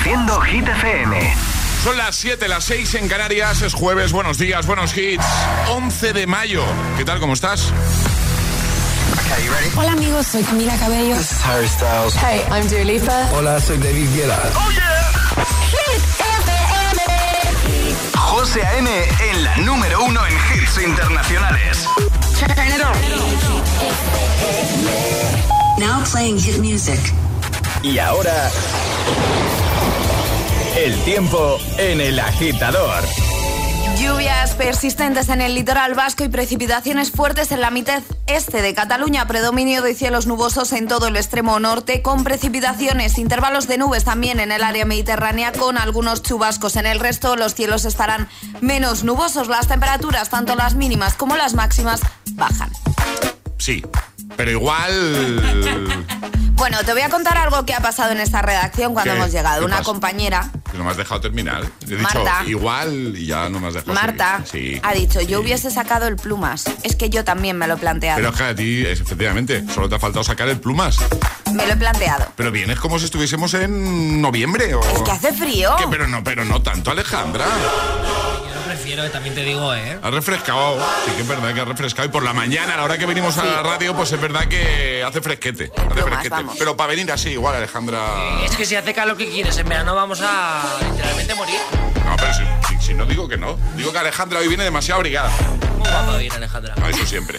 Reproduciendo Hit FM. Son las 7, las 6 en Canarias, es jueves, buenos días, buenos hits. 11 de mayo. ¿Qué tal, cómo estás? Hola amigos, soy Camila Cabello. This is Harry Styles. Hey, I'm Dua Lipa. Hola, soy David Guetta. ¡Oh, yeah! Hit FM. José A.M. en la número uno en hits internacionales. Turn it on. Now playing hit music. Y ahora... El tiempo en el agitador. Lluvias persistentes en el litoral vasco y precipitaciones fuertes en la mitad este de Cataluña. Predominio de cielos nubosos en todo el extremo norte, con precipitaciones, intervalos de nubes también en el área mediterránea, con algunos chubascos. En el resto, los cielos estarán menos nubosos. Las temperaturas, tanto las mínimas como las máximas, bajan. Sí, pero igual. Bueno, te voy a contar algo que ha pasado en esta redacción cuando ¿Qué? hemos llegado. ¿Qué Una compañera, Que no me has dejado terminar. He dicho Marta. igual y ya no me has dejado Marta. Sí. ha dicho, yo hubiese sacado el plumas. Es que yo también me lo he planteado. Pero es que a ti, efectivamente, solo te ha faltado sacar el plumas. Me lo he planteado. Pero vienes como si estuviésemos en noviembre o. Es que hace frío. Pero no, pero no tanto, Alejandra. También te digo, ¿eh? Ha refrescado. Sí que es verdad que ha refrescado. Y por la mañana, a la hora que venimos a la radio, pues es verdad que hace fresquete. Hace. Pero para venir así, igual, Alejandra. Es que si hace calor, ¿qué quieres? En verano vamos a literalmente morir. No, pero si, si- si no digo que no. Digo que Alejandra hoy viene demasiado abrigada. Muy guapa bien, Alejandra. A eso siempre.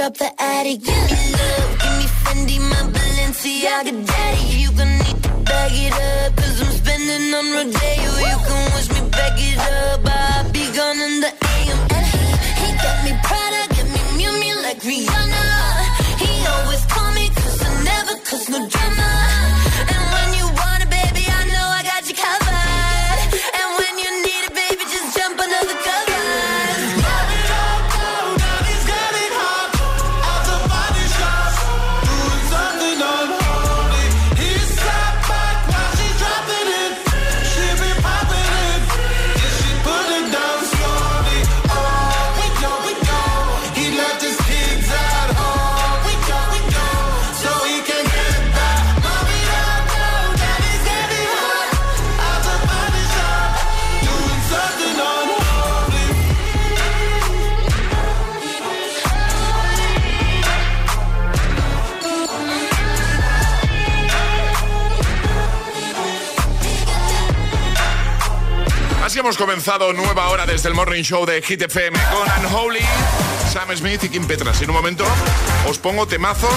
Drop the attic, give me love, give me Fendi, my Balenciaga daddy. You gon' need to bag it up, cause I'm spending on Rodeo. Hemos comenzado nueva hora desde el Morning Show de Hit FM con Unholy, Sam Smith y Kim Petras. En un momento os pongo temazos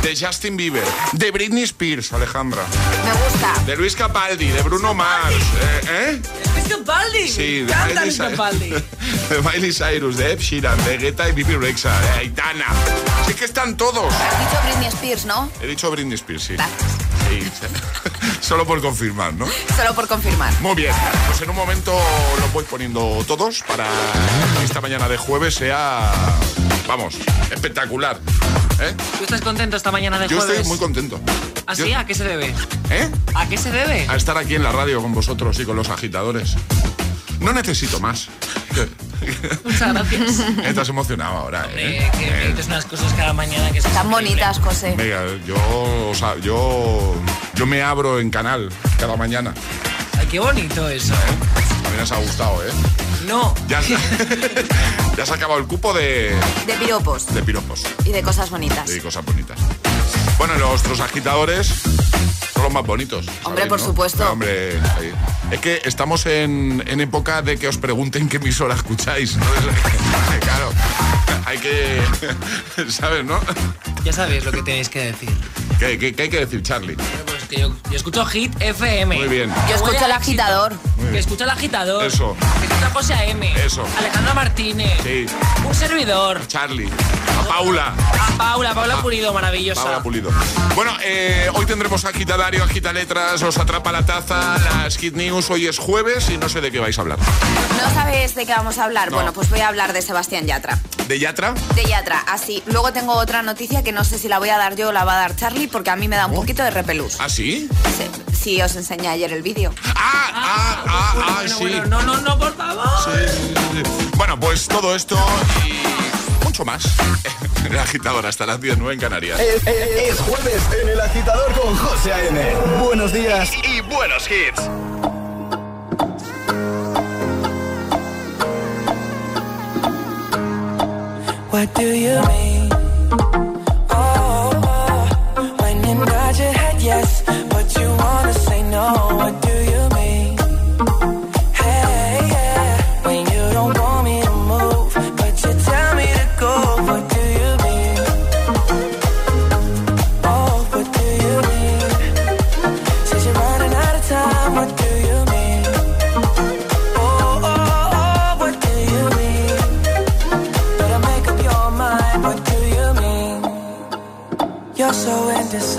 de Justin Bieber, de Britney Spears, Alejandra, Me gusta. de Luis Capaldi, de Bruno Mars, eh, ¿eh? ¡Es Capaldi! Sí, de Canta Miley, Capaldi. De Miley Cyrus, de Ed Sheeran, de Guetta y Bibi Rexa, de Aitana. Sí que están todos. Has dicho Britney Spears, ¿no? He dicho Britney Spears, sí. Gracias. Sí, sí. Solo por confirmar, ¿no? Solo por confirmar. Muy bien, pues en un momento los voy poniendo todos para que esta mañana de jueves sea, vamos, espectacular. ¿eh? ¿Tú estás contento esta mañana de Yo jueves? estoy muy contento. ¿Ah, sí? ¿A qué se debe? ¿Eh? ¿A qué se debe? A estar aquí en la radio con vosotros y con los agitadores. No necesito más. Muchas gracias. Estás emocionado ahora, ¿eh? Eh, que me dices unas cosas cada mañana que son Tan increíbles. bonitas, José. Venga, yo, o sea, yo, yo me abro en canal cada mañana. Ay, qué bonito eso. También os ha gustado, ¿eh? No. Ya, se- ya se ha acabado el cupo de, De piropos de piropos y de cosas bonitas. y cosas bonitas. Bueno, nuestros agitadores son los más bonitos. Hombre, ¿sabéis, por no? supuesto. Hombre, ahí. es que estamos en, en época de que os pregunten qué emisora escucháis. Claro, hay que. ¿Sabes, no? Ya sabéis lo que tenéis que decir. ¿Qué, qué- qué hay que decir, Charlie? Que yo, yo escucho Hit FM. Muy bien. Yo escucho el agitador. Que escucha el agitador. Eso. Que escucha José A.M. Eso. Alejandra Martínez. Sí. Un servidor. Charlie. A Paula. A Paula, Paula Pulido, maravillosa. Paula Pulido. Bueno, eh, hoy tendremos agitadario, agita letras, os atrapa la taza, las hit news. Hoy es jueves y no sé de qué vais a hablar. ¿No sabes de qué vamos a hablar? No. Bueno, pues voy a hablar de Sebastián Yatra. ¿De Yatra? De Yatra, así. Luego tengo otra noticia que no sé si la voy a dar yo o la va a dar Charlie porque a mí me da un poquito de repelús. ¿Ah, sí? Sí, sí, os enseñé ayer el vídeo. Ah, ah, ah, ah, Bueno, sí. bueno, no, no, no, por favor. Sí, sí. Bueno, pues todo esto y mucho más. En el agitador hasta las 10, en Canarias. Es, es- es jueves en el agitador con José A.M. Buenos días y buenos hits. What do you mean?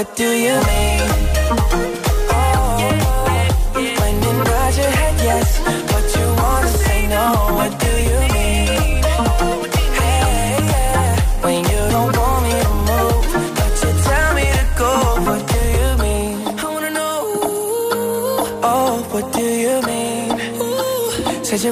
What do you mean?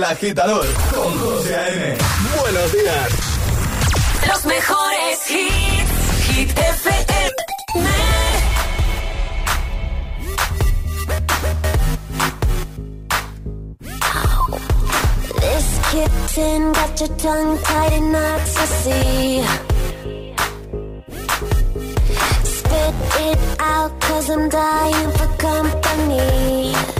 El agitador con José A.M. Buenos días. Los mejores hits. Hit FM. This kitten got your tongue tied in knots, I see. Spit it out, cause I'm dying for company.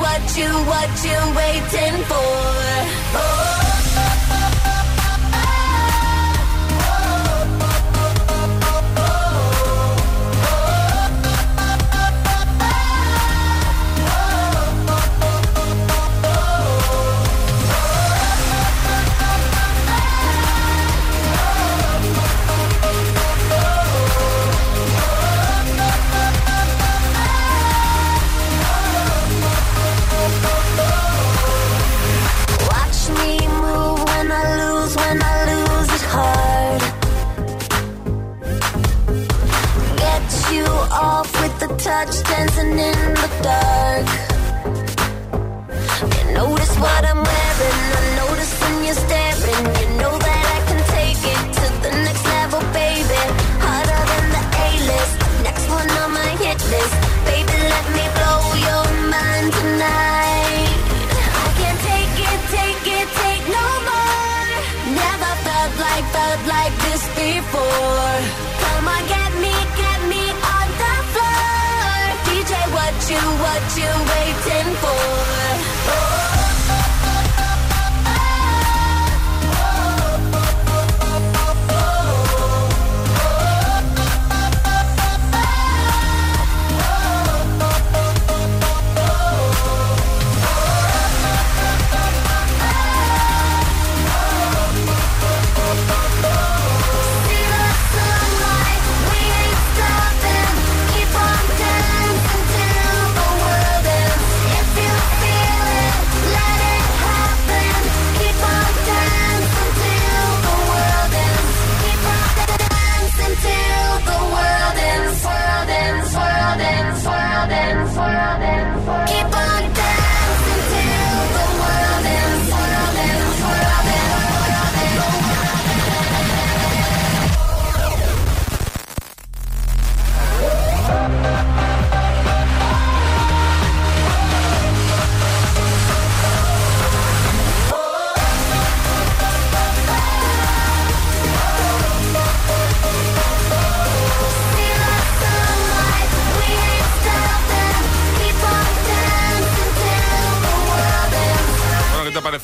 what you, what you waiting for? Oh. Touch, dancing in the dark. You notice what I'm wearing,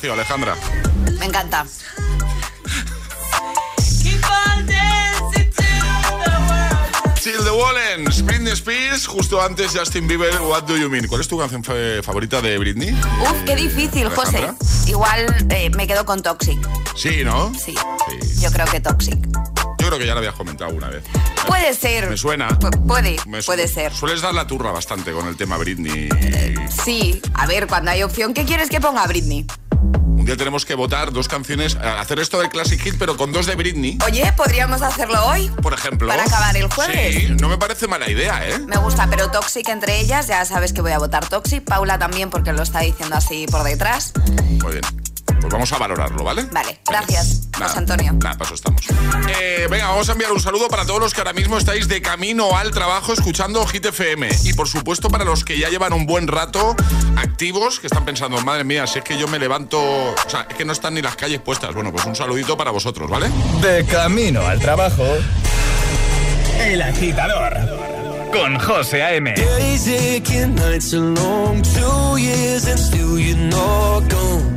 Bueno, ¿qué te ha parecido, Alejandra? Me encanta. Till the Wallens, Britney Spears, justo antes Justin Bieber, What Do You Mean? ¿Cuál es tu canción fa- favorita de Britney? Uf, qué difícil, José. Igual eh, me quedo con Toxic. Sí, ¿no? Sí. Sí. Yo creo que Toxic. Yo creo que ya lo habías comentado alguna vez. Puede ser. Me suena. Pu- puede, Me su- puede ser. Sueles dar la turra bastante con el tema Britney. Sí, a ver, cuando hay opción, ¿qué quieres que ponga Britney? Un día tenemos que votar dos canciones, eh, hacer esto del Classic Hit, pero con dos de Britney, Oye, podríamos hacerlo hoy. por ejemplo. Para acabar el jueves. Sí, no me parece mala idea, ¿eh? Me gusta, pero Toxic entre ellas, ya sabes que voy a votar Toxic. Paula también, porque lo está diciendo así por detrás. Muy bien. Pues vamos a valorarlo, ¿vale? Vale, gracias, José Antonio. Nada, paso estamos. Eh, venga, vamos a enviar un saludo para todos los que ahora mismo estáis de camino al trabajo escuchando Hit FM. Y por supuesto para los que ya llevan un buen rato activos, que están pensando, madre mía, si es que yo me levanto. O sea, es que no están ni las calles puestas. Bueno, pues un saludito para vosotros, ¿vale? De camino al trabajo. El agitador. Con José A.M. Days aching, nights are long, two years and still you're not gone.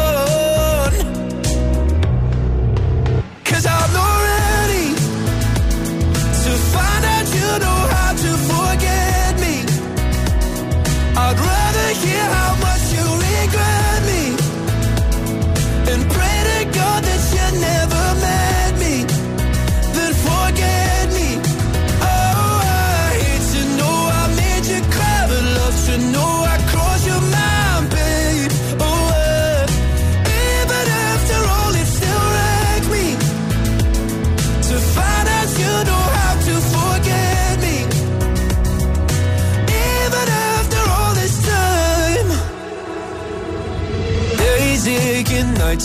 Cause I'm not ready to find out you know how to forget me. I'd rather hear how much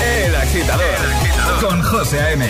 El agitador, El agitador. con José A.M.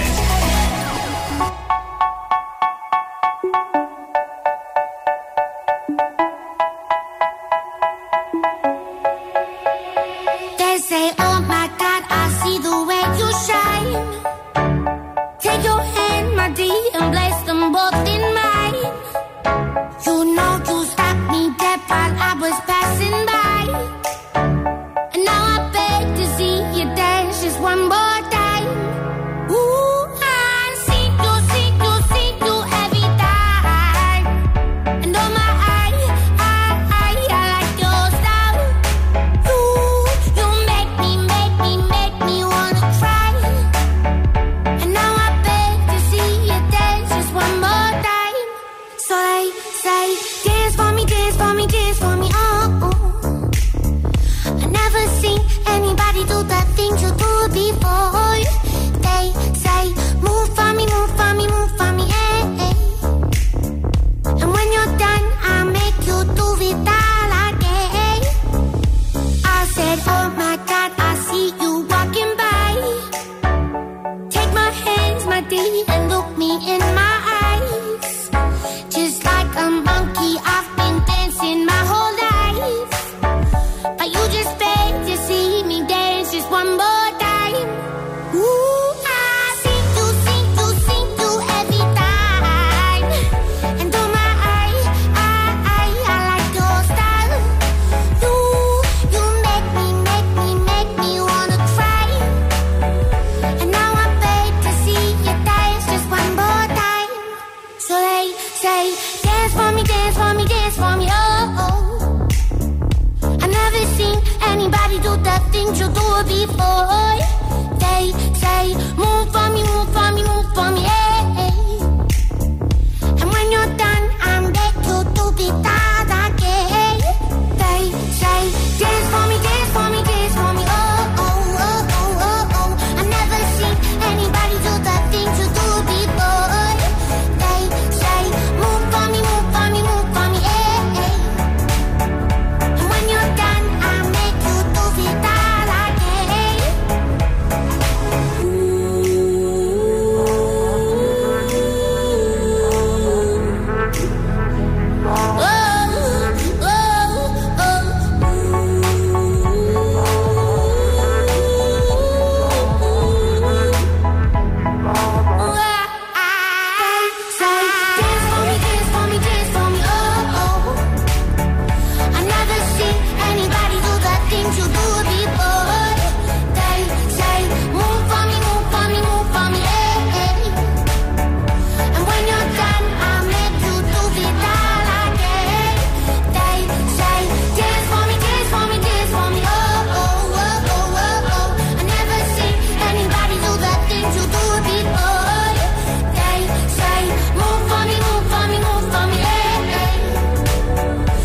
oh.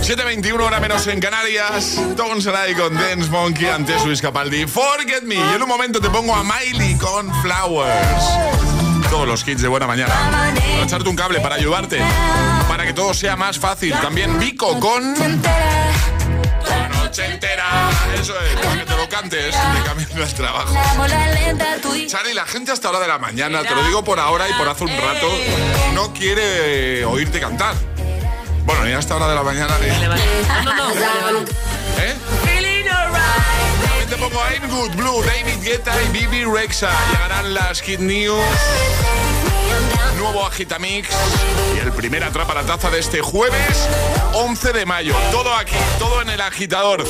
7.21 hora menos en Canarias. Tones y con Dance Monkey ante Luis Capaldi. Forget Me. Y en un momento te pongo a Miley con Flowers. Todos los hits de buena mañana. Para echarte un cable, para ayudarte. Para que todo sea más fácil. También Vico con... La noche entera. Eso es, para que te lo cantes de camino al trabajo. Charlie, la gente hasta hora de la mañana, te lo digo por ahora y por hace un rato, no quiere oírte cantar. Bueno, ni hasta hora de la mañana ni... No, no, no. ¿Eh? Te pongo I'm Good Blue, David Guetta y Bibi Rexa. Llegarán las Hit News, nuevo Agitamix y el primer Atrapa la Taza de este jueves 11 de mayo. Todo aquí, todo en el agitador.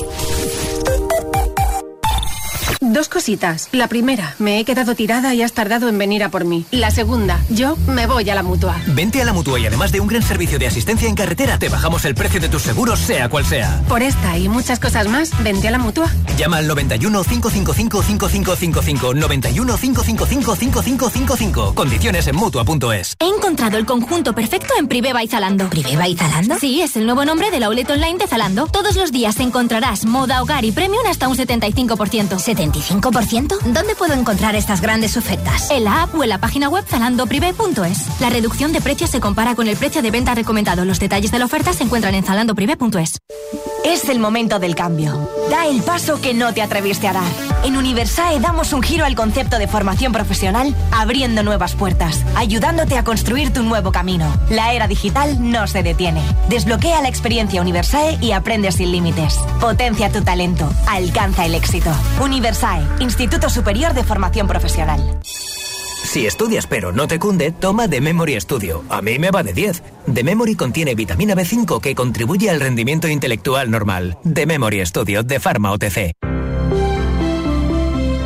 Dos cositas. La primera, me he quedado tirada y has tardado en venir a por mí. La segunda, yo me voy a la mutua. Vente a la mutua y además de un gran servicio de asistencia en carretera, te bajamos el precio de tus seguros, sea cual sea. Por esta y muchas cosas más, vente a la mutua. Llama al 91 555 5555 91 555 5555. Condiciones en mutua.es. He encontrado el conjunto perfecto en Priveva y Zalando. ¿Priveva y Zalando? Sí, es el nuevo nombre de la outlet online de Zalando. Todos los días encontrarás moda, hogar y premium hasta un 75%. ¿75%? ¿Dónde puedo encontrar estas grandes ofertas? En la app o en la página web zalandoprivé.es. La reducción de precios se compara con el precio de venta recomendado. Los detalles de la oferta se encuentran en zalandoprivé.es. Es el momento del cambio. Da el paso que no te atreviste a dar. En Universae damos un giro al concepto de formación profesional, abriendo nuevas puertas, ayudándote a construir tu nuevo camino. La era digital no se detiene. Desbloquea la experiencia Universae y aprende sin límites. Potencia tu talento. Alcanza el éxito. Universae, Instituto Superior de Formación Profesional. Si estudias pero no te cunde, toma The Memory Studio. A mí me va de 10. The Memory contiene vitamina B5 que contribuye al rendimiento intelectual normal. The Memory Studio de Pharma OTC.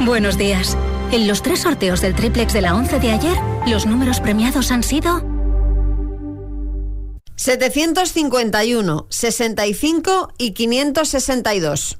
Buenos días. En los tres sorteos del triplex de la 11 de ayer, los números premiados han sido 751, 65 y 562.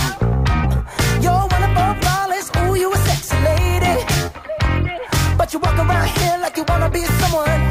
you walk around here like you wanna be someone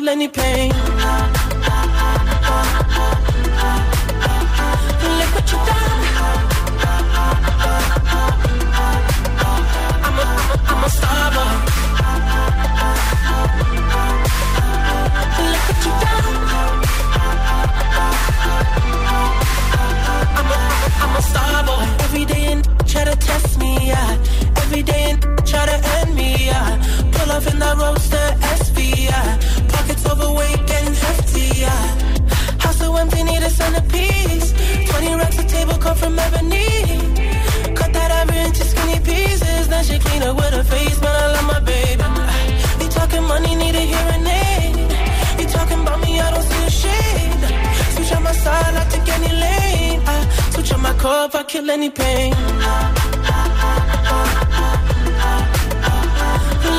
I any pain. Look what you done. I'm a, I'm a, I'm a star boy. Look what you done. I'm a, I'm a. Every day and try to test me, yeah. Every day and try to end me, yeah. Pull off in that roadster 20 racks table cut from ebony. Cut that into skinny pieces. Then she clean up with her face, I love my baby. Talking money, need a hearing aid. Me, I don't see a shade. Switch my side, any switch my I kill any pain.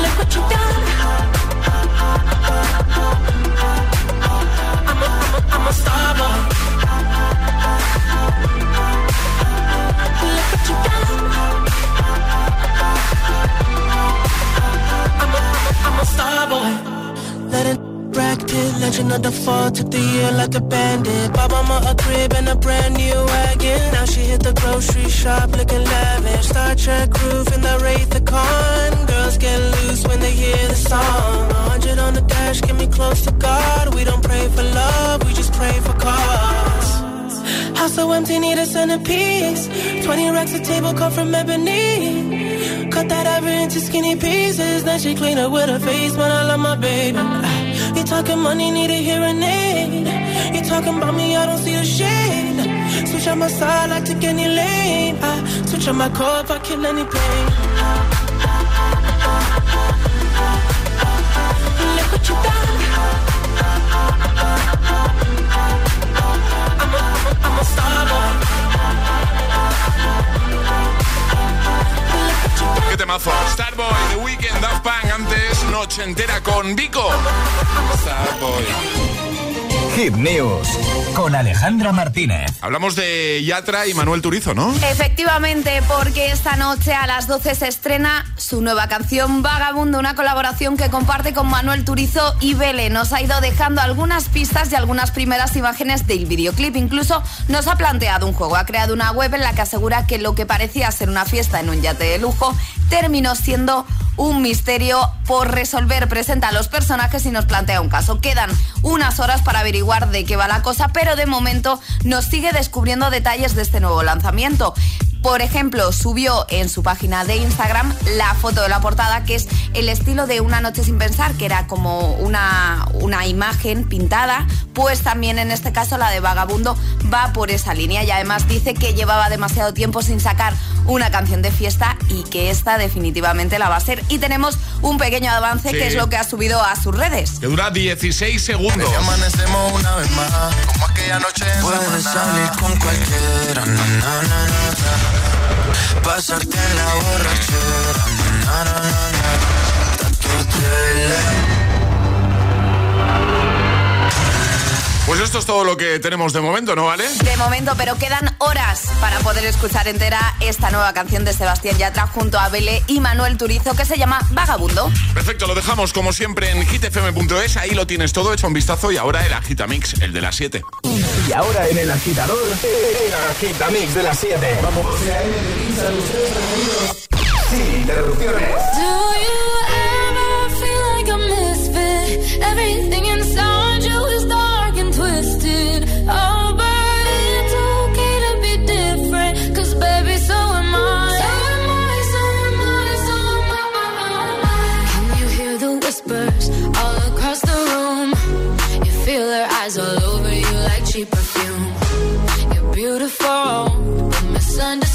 Look what you done. I'm a, I'm a, I'm a star boy. A, star boy. Let it legend of the fall, took the year like a bandit. Bought mama a crib and a brand new wagon. Now she hit the grocery shop looking lavish. Star Trek roof in the Wraith the Con. Girls get loose when they hear the song. 100 on the dash, get me close to God. We don't pray for love, we just pray for cause. House so empty, need a centerpiece. 20 racks a table cut from ebony. Into skinny pieces. Then she clean up with her face, but I love my baby. Uh, you talking money, need a hearing aid. You talking about me, I don't see the shade. Switch on my side, I take any lane. I switch on my car if I kill any pain. Look what you done. I'm a, I'm a, I'm a star boy. ¿Qué temazo? Starboy, The Weeknd, Daft Punk, antes Noche Entera con Vico. Starboy. Hit News con Alejandra Martínez. Hablamos de Yatra y Manuel Turizo, ¿no? Efectivamente, porque esta noche a las 12 se estrena su nueva canción Vagabundo, una colaboración que comparte con Manuel Turizo y Vele. Nos ha ido dejando algunas pistas y algunas primeras imágenes del videoclip. Incluso nos ha planteado un juego. Ha creado una web en la que asegura que lo que parecía ser una fiesta en un yate de lujo terminó siendo un misterio por resolver. Presenta a los personajes y nos plantea un caso. Quedan unas horas para averiguar de qué va la cosa, pero de momento nos sigue descubriendo detalles de este nuevo lanzamiento. Por ejemplo, subió en su página de Instagram la foto de la portada, que es el estilo de Una noche sin pensar, que era como una, una imagen pintada, pues también en este caso la de Vagabundo va por esa línea y además dice que llevaba demasiado tiempo sin sacar una canción de fiesta y que esta definitivamente la va a ser. Y tenemos un pequeño avance Sí. que es lo que ha subido a sus redes. Que dura 16 segundos. Y amanecemos una vez más, como aquella noche Puedes salir con cualquiera, na, na, na, na, na. Pasarte en la borrachera, na, na, na, na. Pues esto es todo lo que tenemos de momento, ¿no vale? De momento, pero quedan horas para poder escuchar entera esta nueva canción de Sebastián Yatra junto a Bele y Manuel Turizo que se llama Vagabundo. Perfecto, lo dejamos como siempre en hitfm.es, ahí lo tienes todo, echa un vistazo y ahora el Agitamix, el de las 7. Y ahora en el agitador, el agitamix de las 7. Vamos. Sin interrupciones. Do you ever feel like a misfit? Everything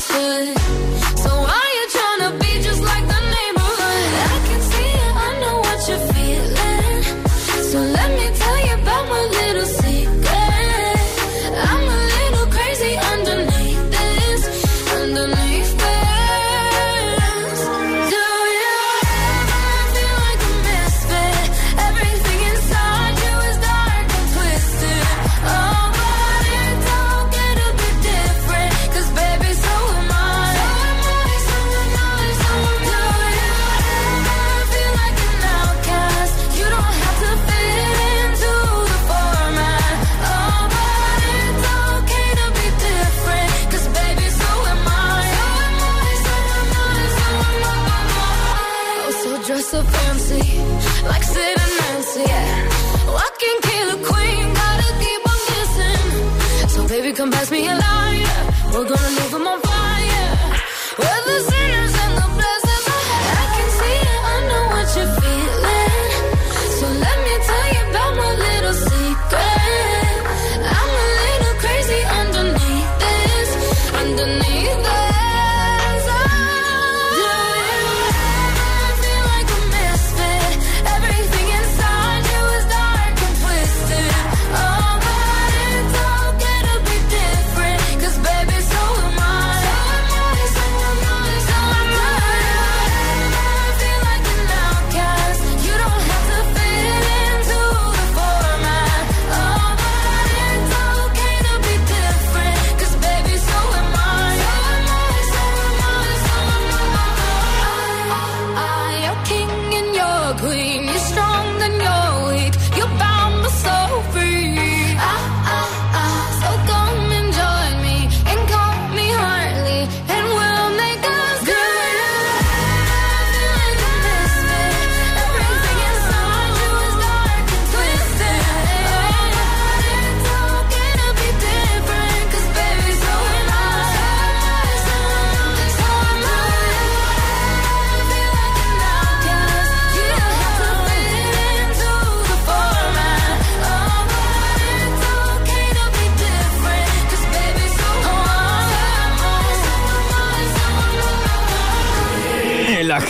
good.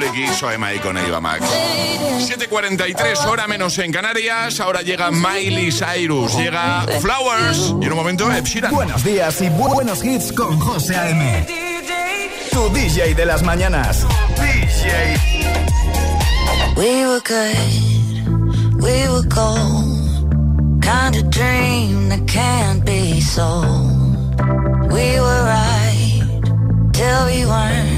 Soy eh, Mike con Eva Max. 7.43, hora menos en Canarias. Ahora llega Miley Cyrus, llega Flowers y en un momento Ed Sheeran. Buenos días y bu buenos hits con José A.M. Tu DJ de las mañanas. DJ. We were good, we were gold. Kind of dream that can't be sold. We were right till we weren't.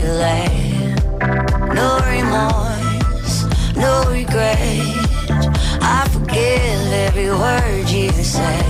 delay. No remorse, no regret. I forgive every word you say.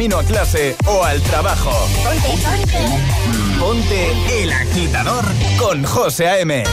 camino a clase o al trabajo. Ponte, ponte. Ponte el agitador con José A.M.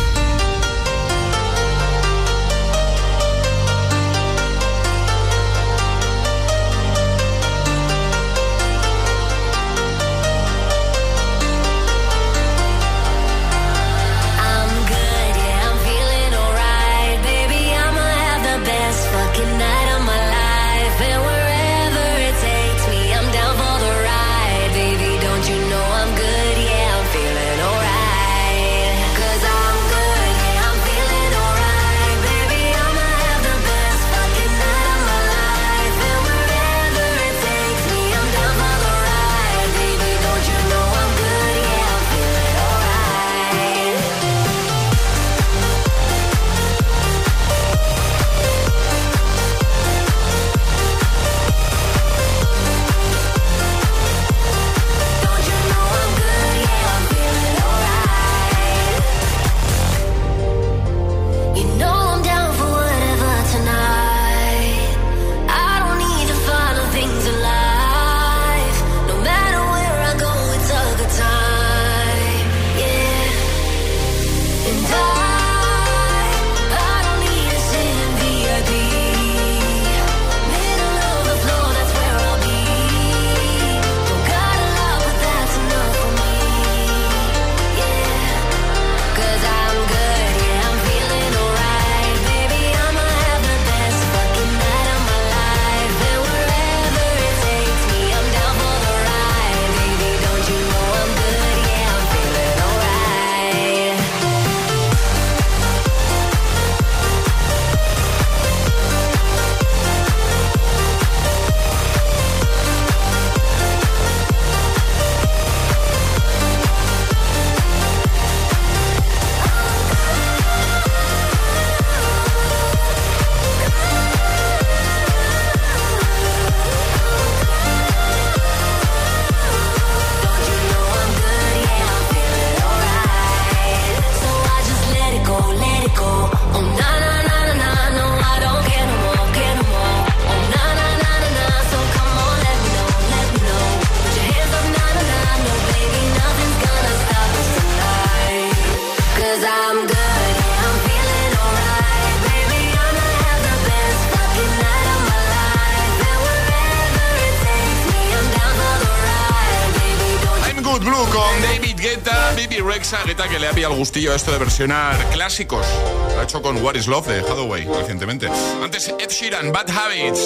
Alexa Guetta que le ha pillado gustillo a esto de versionar clásicos. Lo ha hecho con What is Love de Hathaway recientemente. Antes Ed Sheeran, Bad Habits.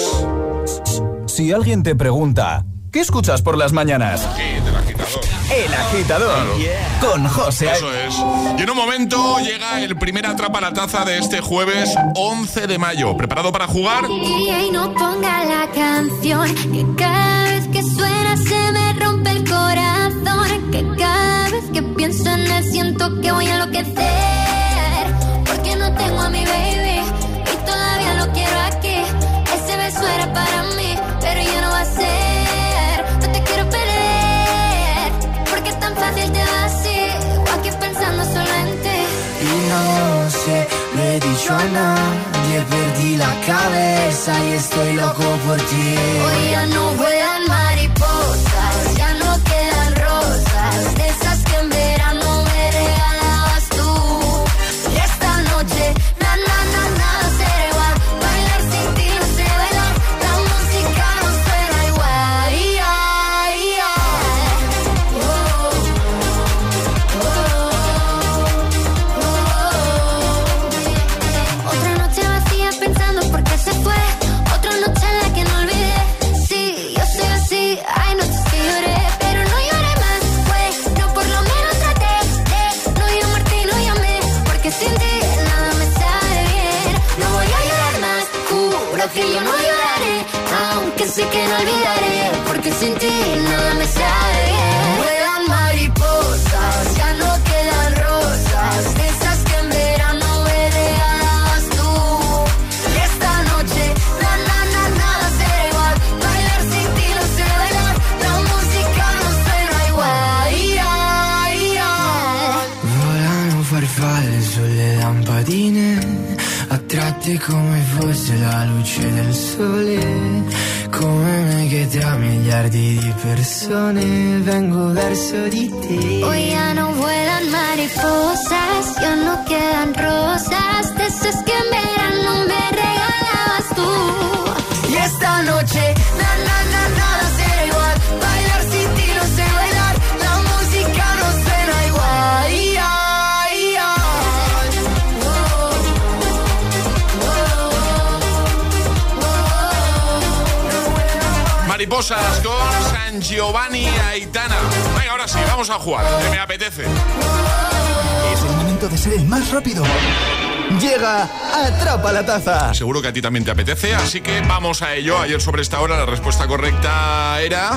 Si alguien te pregunta, ¿qué escuchas por las mañanas? El agitador con José. Eso es. Y en un momento llega el primer atrapa la taza de este jueves 11 de mayo. ¿Preparado para jugar? Y no ponga la canción que pienso en él siento que voy a enloquecer. Porque no tengo a mi baby y todavía lo quiero aquí. Ese beso era para mí, pero ya no va a ser. No te quiero perder, porque es tan fácil te va así. O aquí pensando solamente. Y no sé, lo he dicho a nadie. Perdí la cabeza y estoy loco por ti. Hoy ya no voy fosse la luce del sole. Come me che tra miliardi di persone vengo verso di te. Hoy ya no vuelan mariposas, ya no quedan rosas, de esas que en Mariposas con San Giovanni Aitana. Venga, ahora sí, vamos a jugar. Que me apetece. Es el momento de ser el más rápido. Llega Atrapa la Taza. Seguro que a ti también te apetece, así que vamos a ello. Ayer sobre esta hora la respuesta correcta era...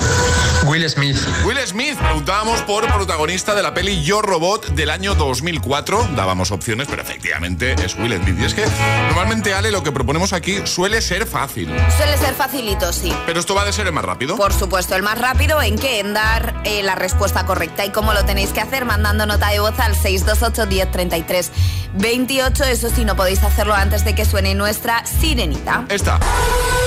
Will Smith. Will Smith. Preguntábamos por protagonista de la peli Yo Robot del año 2004. Dábamos opciones, pero efectivamente es Will Smith. Y es que normalmente, Ale, lo que proponemos aquí suele ser fácil. Suele ser facilito, sí. Pero esto va de ser el más rápido. Por supuesto, el más rápido en qué? En dar eh, la respuesta correcta. ¿Y cómo lo tenéis que hacer? Mandando nota de voz al 628 1033 28. Eso sí, no podéis hacerlo antes de que suene nuestra sirenita. Esta.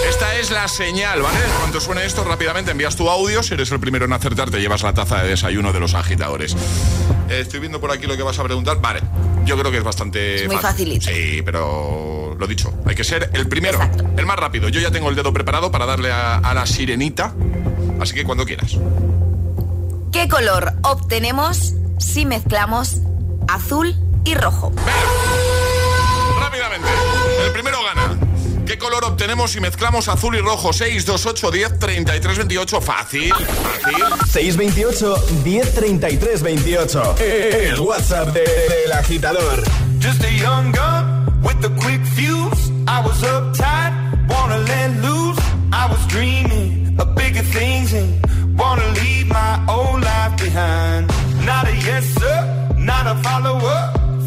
Esta es la señal, ¿vale? Cuando suene esto, rápidamente envías tu audio. Si eres el primero en acertar, te llevas la taza de desayuno de los agitadores. Eh, estoy viendo por aquí lo que vas a preguntar. Vale, yo creo que es bastante Es muy facilito. Sí, pero lo dicho, hay que ser el primero, el más rápido. Yo ya tengo el dedo preparado para darle a, a la sirenita. Así que cuando quieras. ¿Qué color obtenemos si mezclamos azul y rojo? Rápidamente, el primero gana. ¿Qué color obtenemos si mezclamos azul y rojo? 6, 2, 8, 10, 33, 28. Fácil, fácil. 628 1033 28. El WhatsApp de- del agitador. Just a young gun with a quick fuse. I was uptight, wanna let loose. I was dreaming of bigger things and wanna leave my old life behind. Not a yes sir, not a follower.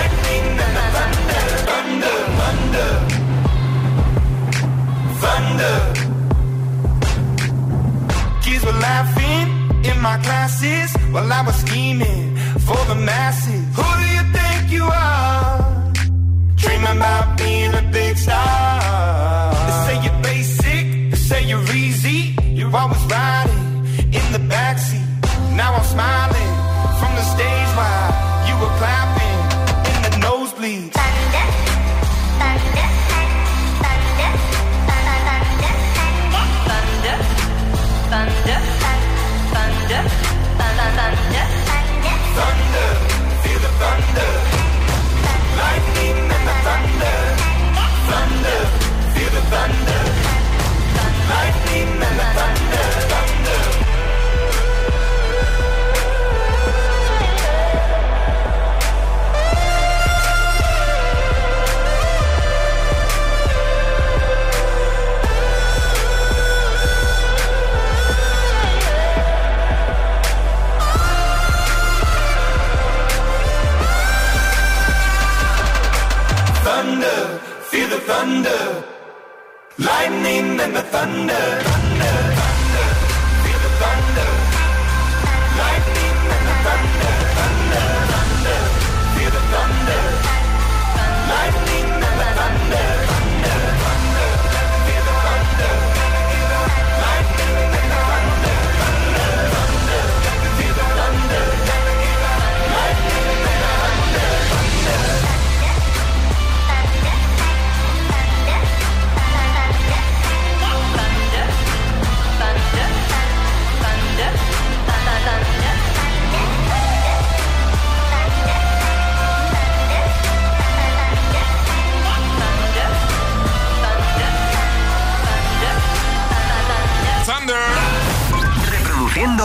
I think that thunder thunder thunder Keys were laughing in my classes while I was scheming thunder. Lightning and the thunder.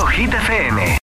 Hit FM.